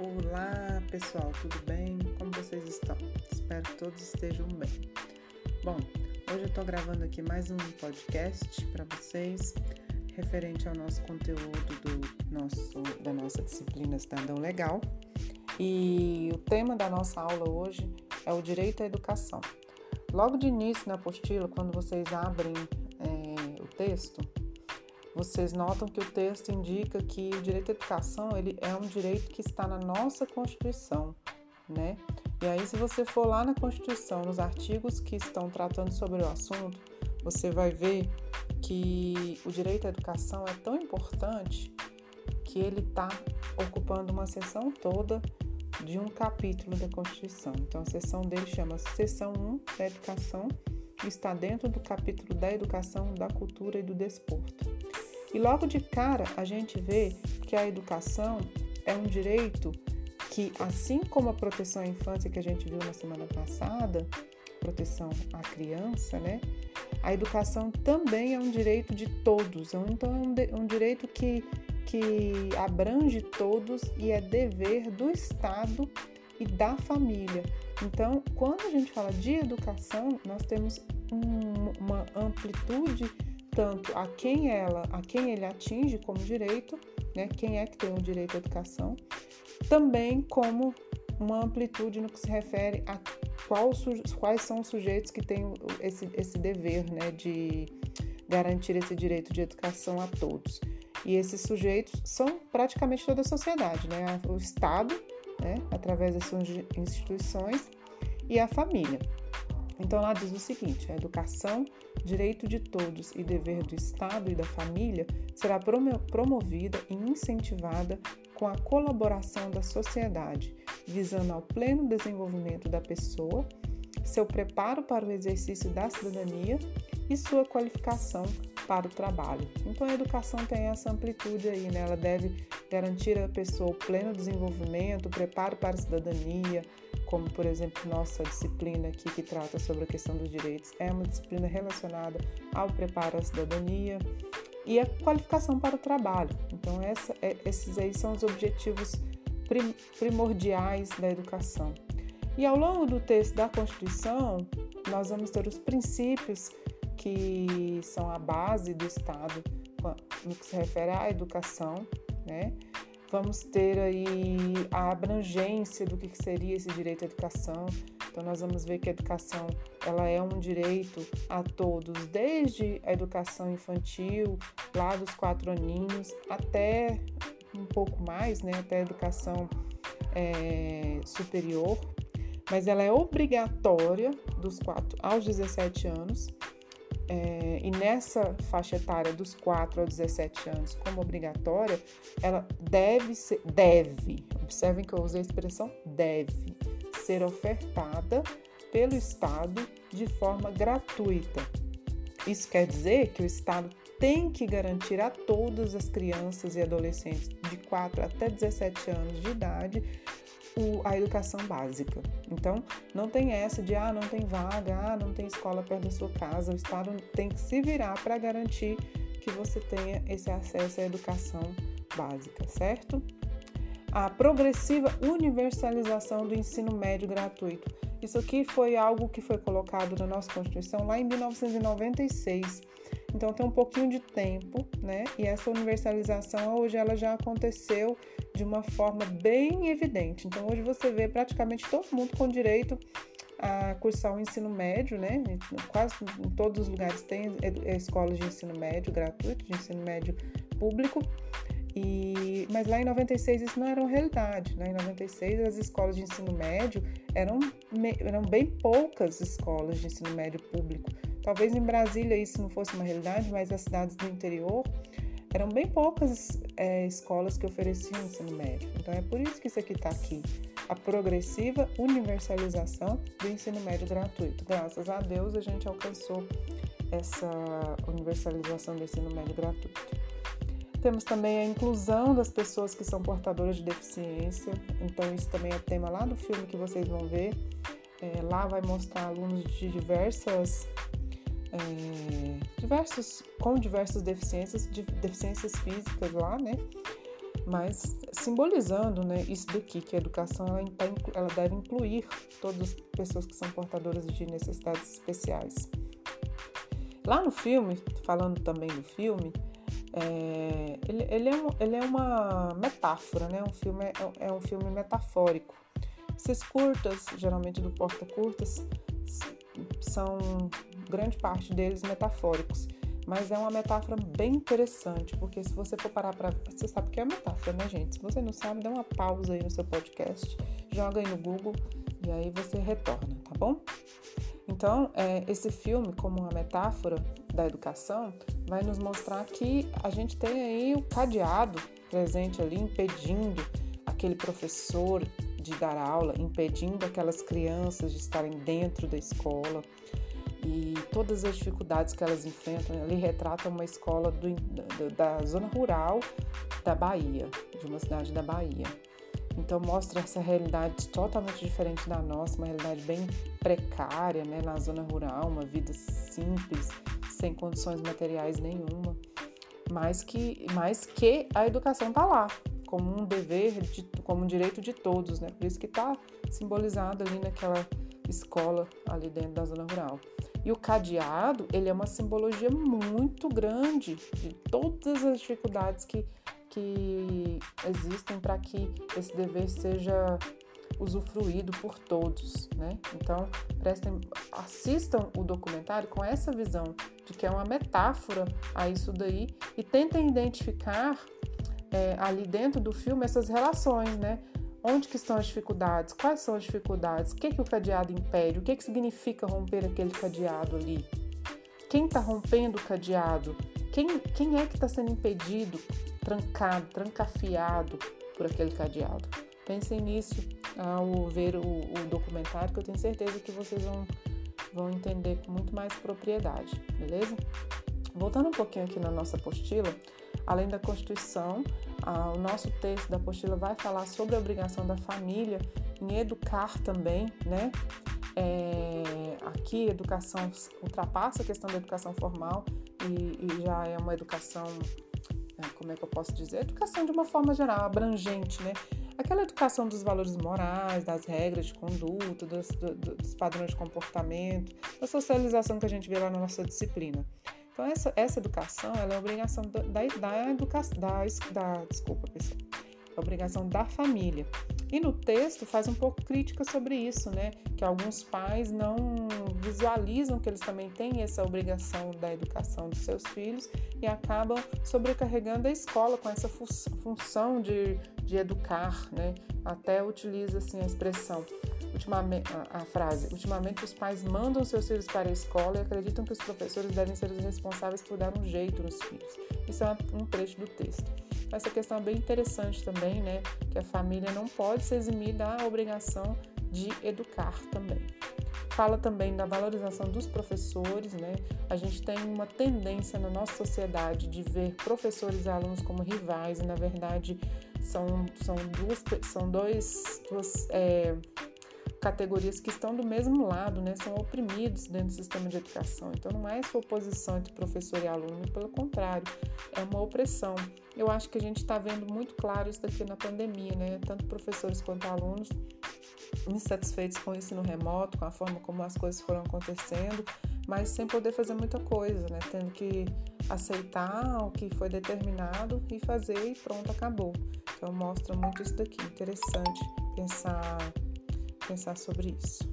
Olá pessoal, tudo bem? Como vocês estão? Espero que todos estejam bem. Bom, hoje eu estou gravando aqui mais um podcast para vocês referente ao nosso conteúdo do nosso, da nossa disciplina Cidadão Legal. E o tema da nossa aula hoje é o direito à educação. Logo de início na apostila, quando vocês abrem é, o texto, vocês notam que o texto indica que o direito à educação ele é um direito que está na nossa Constituição, né? E aí, se você for lá na Constituição, nos artigos que estão tratando sobre o assunto, você vai ver que o direito à educação é tão importante que ele está ocupando uma seção toda de um capítulo da Constituição. Então, a seção dele chama Seção 1 da Educação e está dentro do capítulo da Educação, da Cultura e do Desporto. E logo de cara a gente vê que a educação é um direito que, assim como a proteção à infância que a gente viu na semana passada, proteção à criança, né? A educação também é um direito de todos, então é um, um direito que, que abrange todos e é dever do Estado e da família. Então, quando a gente fala de educação, nós temos um, uma amplitude tanto a quem ela, a quem ele atinge como direito, né? Quem é que tem o direito à educação, também como uma amplitude no que se refere a qual, quais são os sujeitos que têm esse, esse dever, né, de garantir esse direito de educação a todos. E esses sujeitos são praticamente toda a sociedade, né? O Estado, né, através das suas instituições, e a família. Então lá diz o seguinte: a educação, direito de todos e dever do Estado e da família será promovida e incentivada com a colaboração da sociedade, visando ao pleno desenvolvimento da pessoa, seu preparo para o exercício da cidadania e sua qualificação para o trabalho. Então a educação tem essa amplitude aí, né? Ela deve garantir à pessoa o pleno desenvolvimento, o preparo para a cidadania, como por exemplo nossa disciplina aqui que trata sobre a questão dos direitos, é uma disciplina relacionada ao preparo à cidadania e a qualificação para o trabalho. Então essa, é, esses aí são os objetivos prim, primordiais da educação. E ao longo do texto da Constituição, nós vamos ter os princípios que são a base do Estado no que se refere à educação, né? Vamos ter aí a abrangência do que seria esse direito à educação. Então nós vamos ver que a educação ela é um direito a todos, desde a educação infantil, lá dos quatro aninhos, até um pouco mais, né, até a educação é, superior, mas ela é obrigatória dos 4 aos 17 anos é, e nessa faixa etária dos 4 aos 17 anos como obrigatória, ela deve ser, deve, observem que eu usei a expressão deve, ser ofertada pelo Estado de forma gratuita. Isso quer dizer que o Estado tem que garantir a todas as crianças e adolescentes de 4 até 17 anos de idade o, a educação básica. Então, não tem essa de, ah, não tem vaga, ah, não tem escola perto da sua casa. O Estado tem que se virar para garantir que você tenha esse acesso à educação básica, certo? A progressiva universalização do ensino médio gratuito. Isso aqui foi algo que foi colocado na nossa Constituição lá em 1996. Então tem um pouquinho de tempo, né? E essa universalização hoje ela já aconteceu de uma forma bem evidente. Então hoje você vê praticamente todo mundo com direito a cursar o ensino médio, né? Quase em todos os lugares tem escolas de ensino médio gratuito, de ensino médio público. E, mas lá em 96 isso não era uma realidade. Né? Em 96 as escolas de ensino médio eram, eram bem poucas escolas de ensino médio público. Talvez em Brasília isso não fosse uma realidade, mas as cidades do interior eram bem poucas é, escolas que ofereciam ensino médio. Então é por isso que isso aqui está aqui. A progressiva universalização do ensino médio gratuito. Graças a Deus a gente alcançou essa universalização do ensino médio gratuito. Temos também a inclusão das pessoas que são portadoras de deficiência. Então, isso também é tema lá do filme que vocês vão ver. É, lá vai mostrar alunos de diversas é, diversos com diversas deficiências, de, deficiências físicas lá, né? mas simbolizando né, isso daqui, que a educação ela, tá ela deve incluir todas as pessoas que são portadoras de necessidades especiais. Lá no filme, falando também do filme, é, ele, ele, é um, ele é uma metáfora, né? Um filme é, é um filme metafórico. Esses curtas, geralmente do porta curtas, são grande parte deles metafóricos. Mas é uma metáfora bem interessante, porque se você for parar para. Você sabe o que é metáfora, né, gente? Se você não sabe, dá uma pausa aí no seu podcast, joga aí no Google e aí você retorna, tá bom? Então, é, esse filme, como uma metáfora da educação, vai nos mostrar que a gente tem aí o cadeado presente ali, impedindo aquele professor de dar aula, impedindo aquelas crianças de estarem dentro da escola e todas as dificuldades que elas enfrentam. Ali retrata uma escola do, da, da zona rural da Bahia, de uma cidade da Bahia. Então mostra essa realidade totalmente diferente da nossa, uma realidade bem precária, né, na zona rural, uma vida simples, sem condições materiais nenhuma, mas que, mas que a educação está lá como um dever, de, como um direito de todos, né? Por isso que está simbolizado ali naquela escola ali dentro da zona rural. E o cadeado, ele é uma simbologia muito grande de todas as dificuldades que, que existem para que esse dever seja usufruído por todos, né? Então, prestem, assistam o documentário com essa visão de que é uma metáfora a isso daí e tentem identificar é, ali dentro do filme essas relações, né? Onde que estão as dificuldades? Quais são as dificuldades? O que, que o cadeado impede? O que, que significa romper aquele cadeado ali? Quem está rompendo o cadeado? Quem, quem é que está sendo impedido, trancado, trancafiado por aquele cadeado? Pensem nisso ao ver o, o documentário, que eu tenho certeza que vocês vão, vão entender com muito mais propriedade, beleza? Voltando um pouquinho aqui na nossa apostila, além da Constituição, o nosso texto da apostila vai falar sobre a obrigação da família em educar também, né? É, aqui, educação ultrapassa a questão da educação formal e, e já é uma educação, é, como é que eu posso dizer? Educação de uma forma geral, abrangente, né? Aquela educação dos valores morais, das regras de conduta, dos, dos padrões de comportamento, da socialização que a gente vê lá na nossa disciplina. Então, essa, essa educação ela é obrigação da, da, educação, da, da, desculpa, pessoal, é obrigação da família. E no texto faz um pouco crítica sobre isso, né? Que alguns pais não visualizam que eles também têm essa obrigação da educação dos seus filhos e acabam sobrecarregando a escola com essa função de, de educar, né? Até utiliza assim a expressão ultimamente, a, a, frase: ultimamente os pais mandam seus filhos para a escola e acreditam que os professores devem ser os responsáveis por dar um jeito nos filhos. Isso é um trecho do texto. Essa questão é bem interessante também, né? Que a família não pode se eximir da obrigação de educar também. Fala também da valorização dos professores, né? A gente tem uma tendência na nossa sociedade de ver professores e alunos como rivais, e na verdade são, são duas, são dois, duas é, categorias que estão do mesmo lado, né, são oprimidos dentro do sistema de educação. Então não é essa oposição entre professor e aluno, pelo contrário, é uma opressão. Eu acho que a gente está vendo muito claro isso daqui na pandemia, né? Tanto professores quanto alunos insatisfeitos com o ensino remoto, com a forma como as coisas foram acontecendo, mas sem poder fazer muita coisa, né? Tendo que aceitar o que foi determinado e fazer e pronto, acabou. Então mostra muito isso daqui, interessante pensar pensar sobre isso.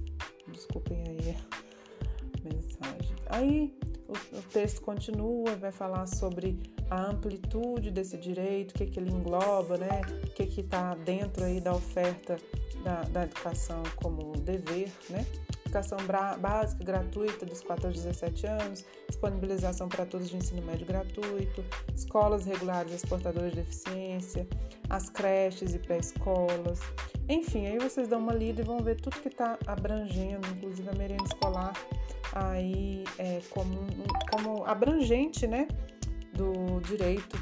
Desculpem aí a mensagem. Aí o, texto continua, vai falar sobre a amplitude desse direito, o que, que ele engloba, né? O que está dentro aí da oferta da, da educação como dever, né? Educação básica gratuita dos 4 aos 17 anos, disponibilização para todos de ensino médio gratuito, escolas regulares exportadoras de deficiência, as creches e pré-escolas, enfim, aí vocês dão uma lida e vão ver tudo que está abrangendo, inclusive a merenda escolar, aí é, como, como abrangente, né, do direito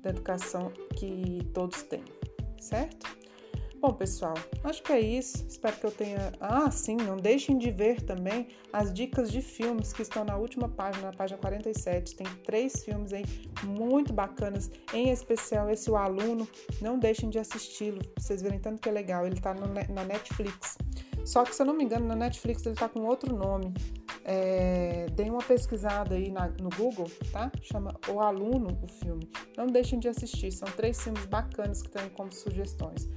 da educação que todos têm, certo? Bom, pessoal, acho que é isso. Espero que eu tenha. Ah, sim, não deixem de ver também as dicas de filmes que estão na última página, na página 47. Tem três filmes aí muito bacanas, em especial esse O Aluno. Não deixem de assisti-lo, vocês verem tanto que é legal. Ele tá no, na Netflix. Só que, se eu não me engano, na Netflix ele tá com outro nome. É, uma pesquisada aí na, no Google, tá? Chama O Aluno, o filme. Não deixem de assistir, são três filmes bacanas que tem como sugestões.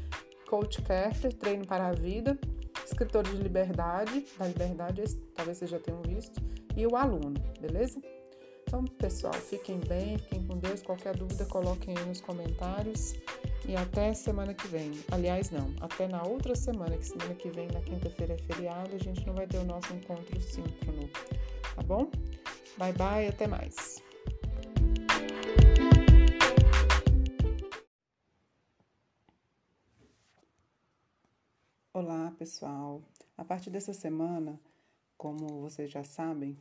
Coach Carter, Treino para a Vida, Escritor de Liberdade, da Liberdade, talvez vocês já tenham visto, e o aluno, beleza? Então, pessoal, fiquem bem, fiquem com Deus. Qualquer dúvida, coloquem aí nos comentários. E até semana que vem. Aliás, não, até na outra semana, que semana que vem, na quinta-feira é feriado, a gente não vai ter o nosso encontro síncrono. Tá bom? Bye bye, até mais. Olá, pessoal. A partir dessa semana, como vocês já sabem,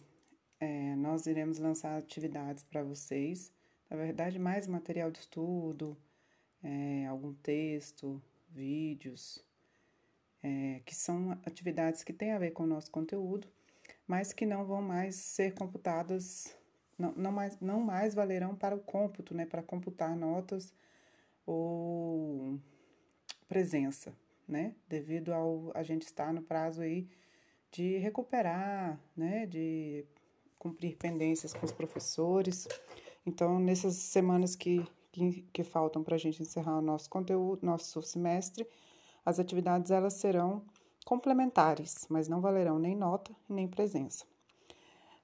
é, nós iremos lançar atividades para vocês. Na verdade, mais material de estudo, é, algum texto, vídeos, é, que são atividades que têm a ver com o nosso conteúdo, mas que não vão mais ser computadas, não, não, mais, não mais valerão para o cômputo, né, para computar notas ou presença né? Devido ao a gente estar no prazo aí de recuperar, né? De cumprir pendências com os professores. Então, nessas semanas que, que, que faltam para a gente encerrar o nosso conteúdo, nosso semestre, as atividades elas serão complementares, mas não valerão nem nota nem presença.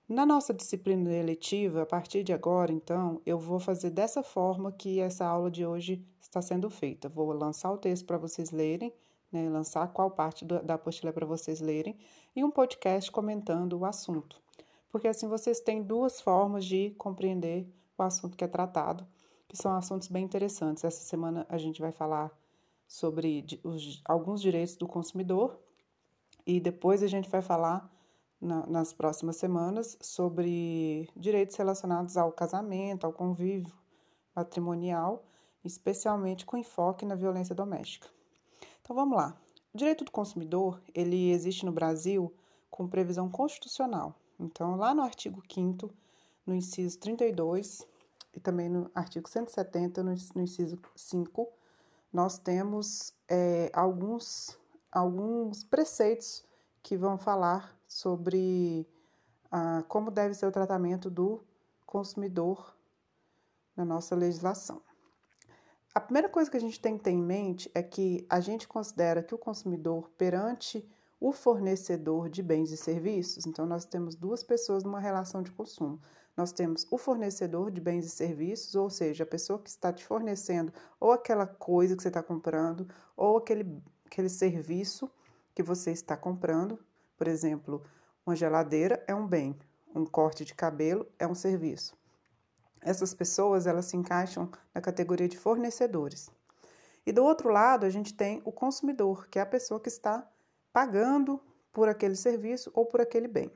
Na nossa disciplina eletiva, a partir de agora, então, eu vou fazer dessa forma que essa aula de hoje está sendo feita. Vou lançar o texto para vocês lerem né, lançar qual parte do, da apostila para vocês lerem, e um podcast comentando o assunto. Porque assim vocês têm duas formas de compreender o assunto que é tratado, que são assuntos bem interessantes. Essa semana a gente vai falar sobre os, alguns direitos do consumidor e depois a gente vai falar na, nas próximas semanas sobre direitos relacionados ao casamento, ao convívio matrimonial, especialmente com enfoque na violência doméstica. Então vamos lá. O direito do consumidor, ele existe no Brasil com previsão constitucional. Então, lá no artigo 5 no inciso 32 e também no artigo 170, no, no inciso 5, nós temos é, alguns, alguns preceitos que vão falar sobre ah, como deve ser o tratamento do consumidor na nossa legislação. A primeira coisa que a gente tem que ter em mente é que a gente considera que o consumidor perante o fornecedor de bens e serviços, então nós temos duas pessoas numa relação de consumo. Nós temos o fornecedor de bens e serviços, ou seja, a pessoa que está te fornecendo ou aquela coisa que você está comprando, ou aquele, aquele serviço que você está comprando. Por exemplo, uma geladeira é um bem, um corte de cabelo é um serviço. Essas pessoas elas se encaixam na categoria de fornecedores. E do outro lado, a gente tem o consumidor, que é a pessoa que está pagando por aquele serviço ou por aquele bem.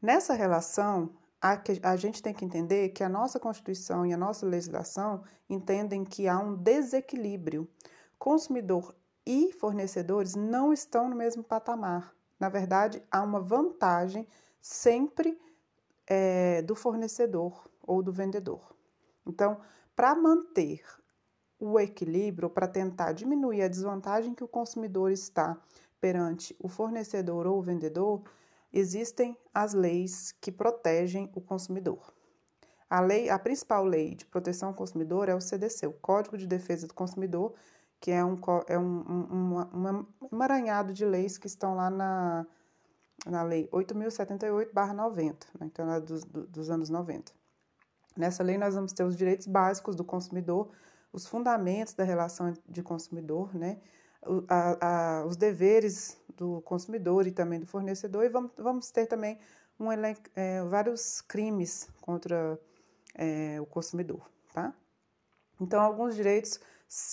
Nessa relação, a, gente tem que entender que a nossa Constituição e a nossa legislação entendem que há um desequilíbrio. Consumidor e fornecedores não estão no mesmo patamar. Na verdade, há uma vantagem sempre é, do fornecedor ou do vendedor. Então, para manter o equilíbrio, para tentar diminuir a desvantagem que o consumidor está perante o fornecedor ou o vendedor, existem as leis que protegem o consumidor. A lei, a principal lei de proteção ao consumidor é o CDC, o Código de Defesa do Consumidor, que é um, é um, um, um emaranhado de leis que estão lá na, na Lei 8.078-90, né? então é dos, dos anos 90. Nessa lei, nós vamos ter os direitos básicos do consumidor, os fundamentos da relação de consumidor, né? A, a, os deveres do consumidor e também do fornecedor, e vamos, vamos ter também um elenco, é, vários crimes contra é, o consumidor, tá? Então, alguns direitos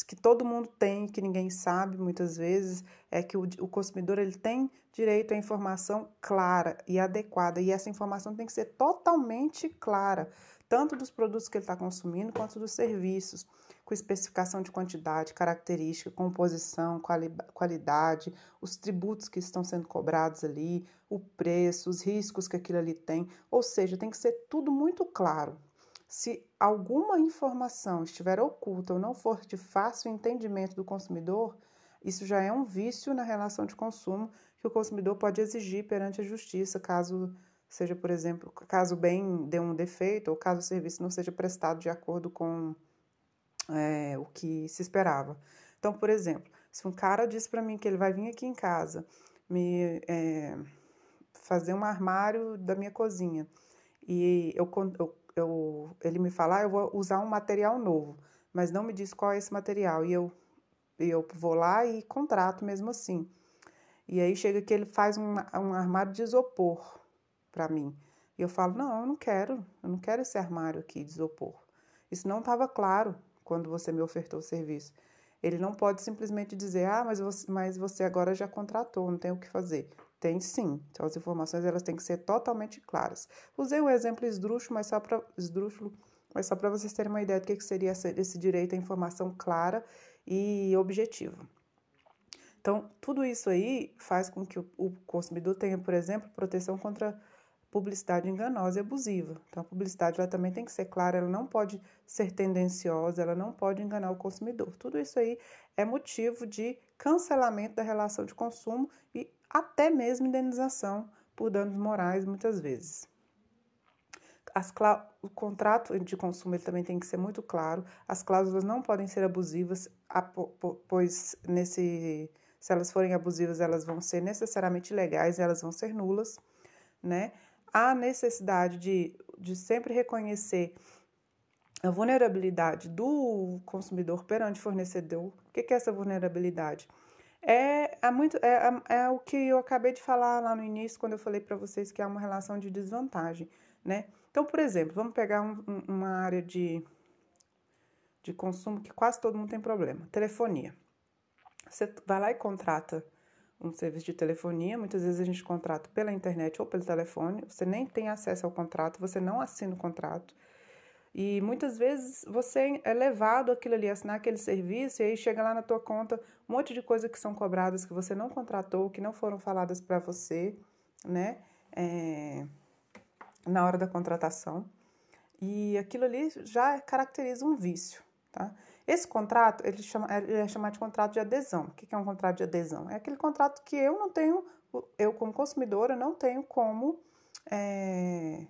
que todo mundo tem, que ninguém sabe muitas vezes, é que o, o consumidor ele tem direito à informação clara e adequada, e essa informação tem que ser totalmente clara tanto dos produtos que ele está consumindo quanto dos serviços. com especificação de quantidade, característica, composição, quali qualidade, os tributos que estão sendo cobrados ali, o preço, os riscos que aquilo ali tem. Ou seja, tem que ser tudo muito claro. Se alguma informação estiver oculta ou não for de fácil entendimento do consumidor, isso já é um vício na relação de consumo que o consumidor pode exigir perante a justiça, caso seja, por exemplo, caso o bem dê um defeito ou caso o serviço não seja prestado de acordo com é, o que se esperava. Então, por exemplo, se um cara diz para mim que ele vai vir aqui em casa me é, fazer um armário da minha cozinha e eu, eu, eu, ele me falar, ah, eu vou usar um material novo, mas não me diz qual é esse material e eu, eu vou lá e contrato mesmo assim. E aí chega que ele faz um, um armário de isopor para mim. E eu falo: não, eu não quero, eu não quero esse armário aqui de isopor. Isso não estava claro quando você me ofertou o serviço. Ele não pode simplesmente dizer: ah, mas você, mas você agora já contratou, não tem o que fazer. Tem sim. Então, as informações elas têm que ser totalmente claras. Usei um exemplo esdrúxulo, mas só para esdrúxulo, mas só para vocês terem uma ideia do que seria esse direito à informação clara e objetiva. Então, tudo isso aí faz com que o consumidor tenha, por exemplo, proteção contra publicidade enganosa e abusiva. Então, a publicidade ela também tem que ser clara, ela não pode ser tendenciosa, ela não pode enganar o consumidor. Tudo isso aí é motivo de cancelamento da relação de consumo e até mesmo indenização por danos morais, muitas vezes. As o contrato de consumo ele também tem que ser muito claro. As cláusulas não podem ser abusivas, pois nesse, se elas forem abusivas, elas vão ser necessariamente legais, elas vão ser nulas, né? Há necessidade de, de sempre reconhecer a vulnerabilidade do consumidor perante fornecedor. O que é essa vulnerabilidade? É, é, muito, é, é o que eu acabei de falar lá no início, quando eu falei para vocês que há uma relação de desvantagem, né? Então, por exemplo, vamos pegar um, uma área de, de consumo que quase todo mundo tem problema: telefonia. Você vai lá e contrata um serviço de telefonia. Muitas vezes a gente contrata pela internet ou pelo telefone. Você nem tem acesso ao contrato, você não assina o contrato. E muitas vezes você é levado aquilo ali, assinar aquele serviço, e aí chega lá na tua conta um monte de coisas que são cobradas que você não contratou, que não foram faladas para você, né? É, na hora da contratação. E aquilo ali já caracteriza um vício, tá? Esse contrato, ele, chama, ele é chamado de contrato de adesão. O que é um contrato de adesão? É aquele contrato que eu não tenho, eu como consumidora, não tenho como é,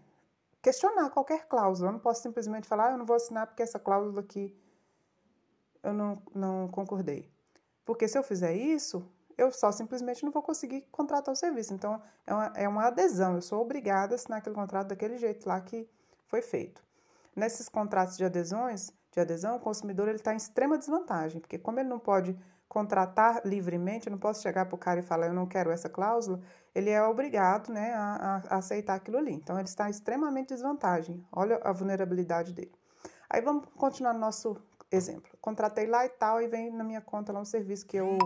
questionar qualquer cláusula. Eu não posso simplesmente falar, ah, eu não vou assinar porque essa cláusula aqui eu não, não concordei. Porque se eu fizer isso, eu só simplesmente não vou conseguir contratar o serviço. Então, é uma, é uma adesão. Eu sou obrigada a assinar aquele contrato daquele jeito lá que foi feito. Nesses contratos de adesões, de adesão, o consumidor está em extrema desvantagem, porque como ele não pode contratar livremente, eu não posso chegar para o cara e falar eu não quero essa cláusula, ele é obrigado né, a, a, aceitar aquilo ali. Então ele está em extremamente desvantagem. Olha a vulnerabilidade dele. Aí vamos continuar no nosso exemplo. Contratei lá e tal, e vem na minha conta lá um serviço que eu,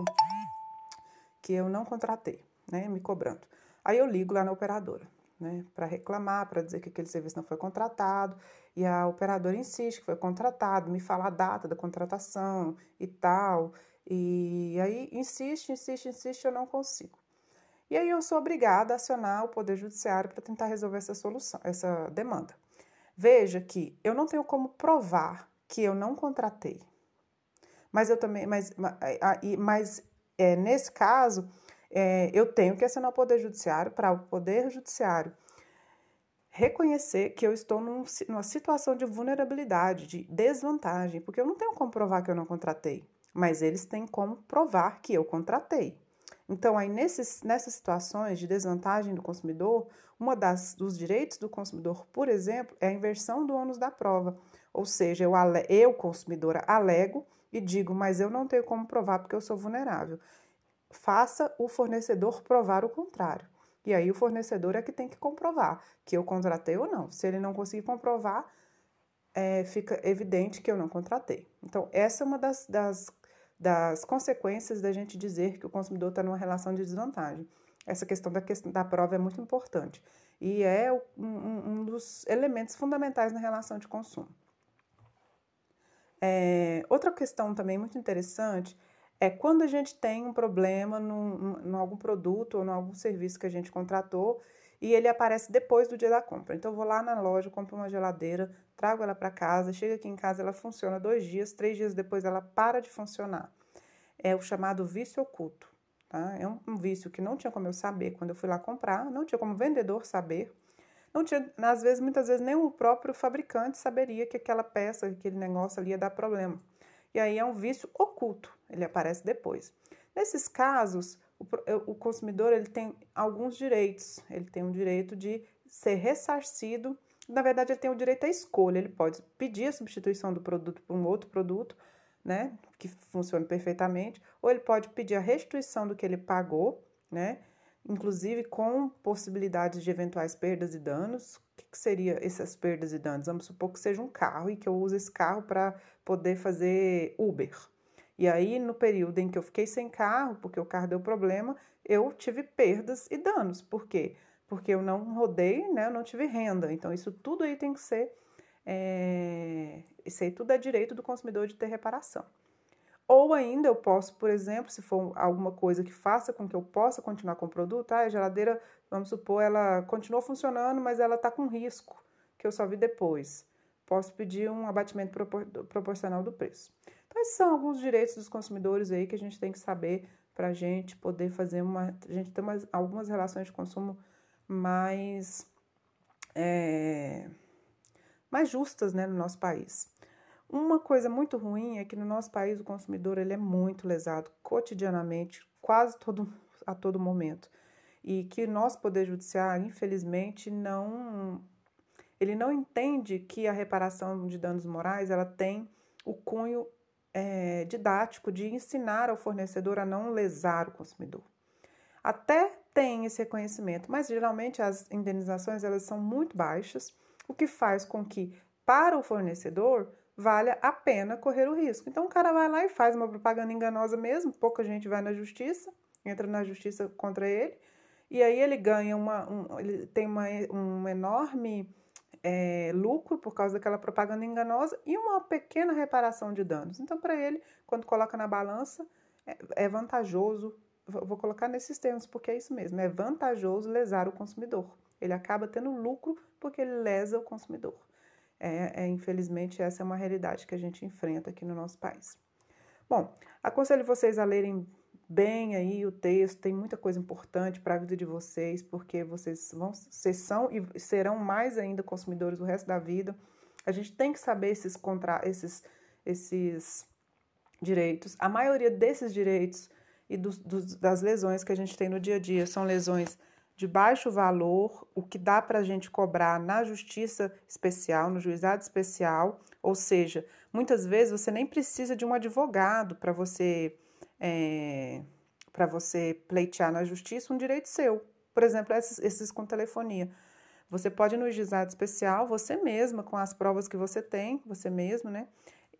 que eu não contratei, né? Me cobrando. Aí eu ligo lá na operadora né, para reclamar, para dizer que aquele serviço não foi contratado, e a operadora insiste que foi contratado, me fala a data da contratação e tal, e aí insiste, insiste, insiste, eu não consigo. E aí eu sou obrigada a acionar o Poder Judiciário para tentar resolver essa solução, essa demanda. Veja que eu não tenho como provar que eu não contratei. Mas eu também, mas, mas, é, nesse caso, é, eu tenho que assinar o Poder Judiciário para o Poder Judiciário reconhecer que eu estou num, numa situação de vulnerabilidade, de desvantagem, porque eu não tenho como provar que eu não contratei, mas eles têm como provar que eu contratei. Então, aí nesses, nessas situações de desvantagem do consumidor, uma das dos direitos do consumidor, por exemplo, é a inversão do ônus da prova. Ou seja, eu, eu consumidora, alego e digo, mas eu não tenho como provar porque eu sou vulnerável faça o fornecedor provar o contrário. E aí o fornecedor é que tem que comprovar que eu contratei ou não. Se ele não conseguir comprovar, é, fica evidente que eu não contratei. Então, essa é uma das, das, das consequências da gente dizer que o consumidor está numa relação de desvantagem. Essa questão da, questão da prova é muito importante e é um, um dos elementos fundamentais na relação de consumo. É, outra questão também muito interessante é quando a gente tem um problema em algum produto ou em algum serviço que a gente contratou e ele aparece depois do dia da compra. Então, eu vou lá na loja, compro uma geladeira, trago ela para casa, chega aqui em casa, ela funciona dois dias, três dias depois ela para de funcionar. É o chamado vício oculto. Tá? É um, um vício que não tinha como eu saber quando eu fui lá comprar, não tinha como vendedor saber. Não tinha, às vezes, muitas vezes, nem o próprio fabricante saberia que aquela peça, aquele negócio ali ia dar problema. E aí é um vício oculto, ele aparece depois. Nesses casos, o, consumidor ele tem alguns direitos. Ele tem o direito de ser ressarcido. Na verdade, ele tem o direito à escolha. Ele pode pedir a substituição do produto por um outro produto, né, que funcione perfeitamente, ou ele pode pedir a restituição do que ele pagou, né, inclusive com possibilidades de eventuais perdas e danos. O que, que seria essas perdas e danos? Vamos supor que seja um carro e que eu use esse carro para poder fazer Uber. E aí, no período em que eu fiquei sem carro, porque o carro deu problema, eu tive perdas e danos. Por quê? Porque eu não rodei, né? Eu não tive renda. Então, isso tudo aí tem que ser. É... Isso aí tudo é direito do consumidor de ter reparação. Ou ainda eu posso, por exemplo, se for alguma coisa que faça com que eu possa continuar com o produto, ah, a geladeira, vamos supor, ela continuou funcionando, mas ela está com risco, que eu só vi depois. Posso pedir um abatimento propor proporcional do preço. Quais são alguns direitos dos consumidores aí que a gente tem que saber para a gente poder fazer uma. A gente ter umas, algumas relações de consumo mais. É, mais justas né, no nosso país. Uma coisa muito ruim é que no nosso país o consumidor ele é muito lesado cotidianamente, quase todo, a todo momento. E que nosso Poder Judiciário, infelizmente, não. Ele não entende que a reparação de danos morais ela tem o cunho é, didático de ensinar ao fornecedor a não lesar o consumidor. Até tem esse reconhecimento, mas geralmente as indenizações elas são muito baixas, o que faz com que para o fornecedor valha a pena correr o risco. Então o cara vai lá e faz uma propaganda enganosa mesmo, pouca gente vai na justiça, entra na justiça contra ele, e aí ele ganha uma, um, ele tem uma, um enorme é, lucro por causa daquela propaganda enganosa e uma pequena reparação de danos. Então, para ele, quando coloca na balança, é, é vantajoso, vou colocar nesses termos porque é isso mesmo, é vantajoso lesar o consumidor. Ele acaba tendo lucro porque ele lesa o consumidor. É, é, infelizmente, essa é uma realidade que a gente enfrenta aqui no nosso país. Bom, aconselho vocês a lerem bem aí o texto, tem muita coisa importante para a vida de vocês, porque vocês vão, vocês são e serão mais ainda consumidores o resto da vida. A gente tem que saber esses contra, esses, esses direitos. A maioria desses direitos e dos, dos, das lesões que a gente tem no dia a dia são lesões de baixo valor, o que dá para a gente cobrar na justiça especial, no juizado especial, ou seja, muitas vezes você nem precisa de um advogado para você é, para você pleitear na justiça um direito seu. Por exemplo, esses, esses com telefonia. Você pode ir no juizado especial, você mesma, com as provas que você tem, você mesmo, né?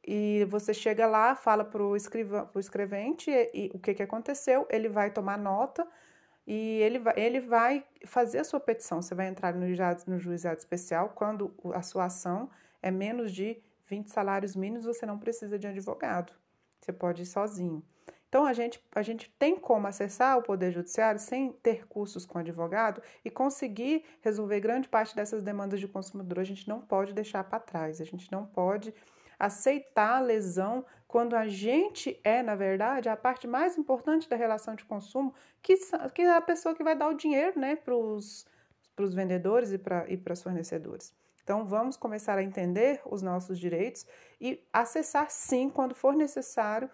E você chega lá, fala para o escrevente e, e, o que, que aconteceu, ele vai tomar nota e ele vai, ele vai fazer a sua petição. Você vai entrar no juizado, no juizado especial quando a sua ação é menos de 20 salários mínimos, você não precisa de advogado. Você pode ir sozinho. Então, a gente, a gente tem como acessar o Poder Judiciário sem ter cursos com advogado e conseguir resolver grande parte dessas demandas de consumidor. A gente não pode deixar para trás, a gente não pode aceitar a lesão quando a gente é, na verdade, a parte mais importante da relação de consumo, que, que é a pessoa que vai dar o dinheiro né, para os vendedores e para e os fornecedores. Então, vamos começar a entender os nossos direitos e acessar, sim, quando for necessário,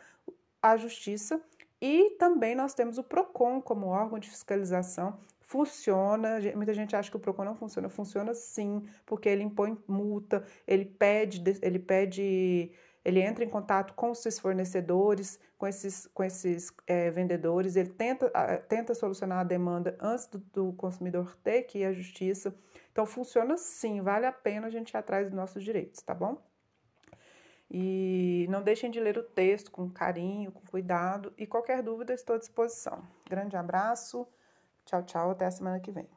a Justiça e também nós temos o PROCON como órgão de fiscalização. Funciona, muita gente acha que o PROCON não funciona, funciona sim, porque ele impõe multa, ele pede, ele pede, ele entra em contato com os seus fornecedores, com esses, com esses é, vendedores, ele tenta, tenta solucionar a demanda antes do, do consumidor ter que ir à justiça. Então funciona sim, vale a pena a gente ir atrás dos nossos direitos, tá bom? E não deixem de ler o texto com carinho, com cuidado. E qualquer dúvida, estou à disposição. Grande abraço, tchau, tchau, até a semana que vem.